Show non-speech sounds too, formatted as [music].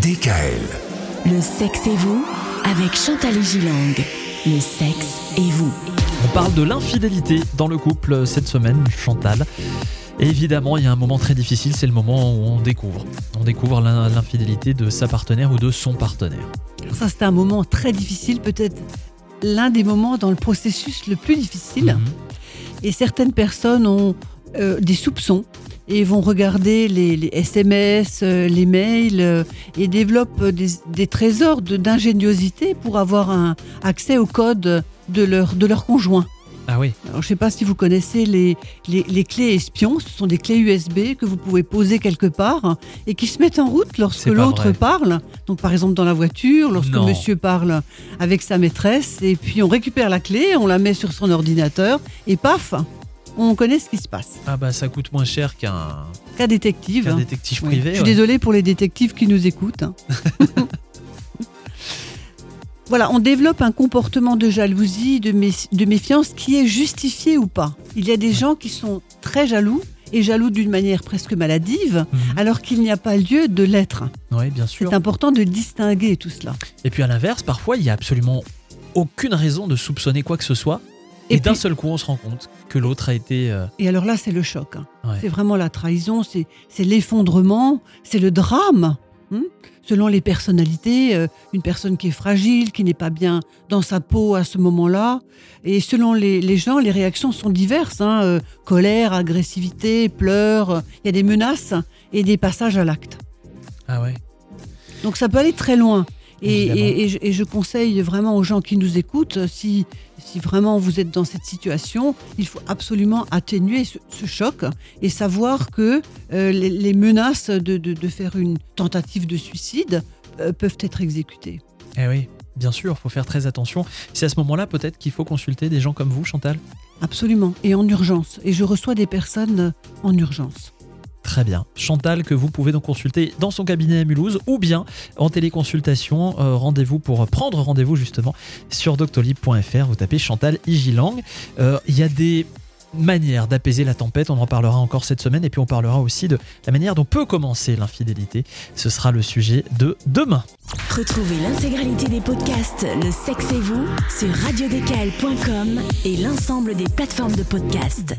DKL. Le sexe et vous avec Chantal Gilang. Le sexe et vous. On parle de l'infidélité dans le couple cette semaine, Chantal. Et évidemment, il y a un moment très difficile, c'est le moment où on découvre. On découvre l'in- l'infidélité de sa partenaire ou de son partenaire. Alors ça, c'était un moment très difficile, peut-être l'un des moments dans le processus le plus difficile. Mhm. Et certaines personnes ont euh, des soupçons et vont regarder les, les SMS, euh, les mails euh, et développent des, des trésors de- d'ingéniosité pour avoir un accès au code de leur, de leur conjoint. Ah oui, Alors, je ne sais pas si vous connaissez les, les, les clés espions. Ce sont des clés USB que vous pouvez poser quelque part et qui se mettent en route lorsque l'autre parle. Donc, par exemple, dans la voiture, lorsque Non. monsieur parle avec sa maîtresse. Et puis, on récupère la clé, on la met sur son ordinateur et paf, on connaît ce qui se passe. ah bah ça coûte moins cher qu'un Cas détective. qu'un hein. détective Oui. privé. Je suis ouais. désolée pour les détectives qui nous écoutent. hein. [laughs] voilà, on développe un comportement de jalousie, de, mé- de méfiance qui est justifié ou pas. Il y a des gens qui sont très jaloux et jaloux d'une manière presque maladive, Mhm. alors qu'il n'y a pas lieu de l'être. Oui, bien sûr. C'est important de distinguer tout cela. Et puis à l'inverse, parfois, il y a absolument aucune raison de soupçonner quoi que ce soit. Et, Et d'un seul coup, on se rend compte que l'autre a été. euh, Et alors là, c'est le choc. hein. Ouais. C'est vraiment la trahison, c'est l'effondrement, c'est le drame. hein. Selon les personnalités, euh, une personne qui est fragile, qui n'est pas bien dans sa peau à ce moment-là. Et selon les, les gens, les réactions sont diverses. hein, euh, colère, agressivité, pleurs. Il y a des menaces et des passages à l'acte. Ah ouais. Donc ça peut aller très loin. Et, Évidemment. et- et je, et je conseille vraiment aux gens qui nous écoutent, euh, si, si vraiment vous êtes dans cette situation, il faut absolument atténuer ce, ce choc et savoir que euh, les, les menaces de, de- de faire une tentative de suicide euh, peuvent être exécutées. Eh oui, bien sûr, faut faire très attention. C'est à ce moment-là peut-être qu'il faut consulter des gens comme vous, Chantal? Absolument. Et en urgence. Et je reçois des personnes en urgence. Très bien. Chantal, que vous pouvez donc consulter dans son cabinet à Mulhouse ou bien en téléconsultation. Euh, rendez-vous pour prendre rendez-vous justement sur doctolib.fr. Vous tapez Chantal Igilang. Euh, Il y a des manières d'apaiser la tempête. On en parlera encore cette semaine. Et puis on parlera aussi de la manière dont peut commencer l'infidélité. Ce sera le sujet de demain. Retrouvez l'intégralité des podcasts Le sexe et vous sur radiodécal.com et l'ensemble des plateformes de podcasts.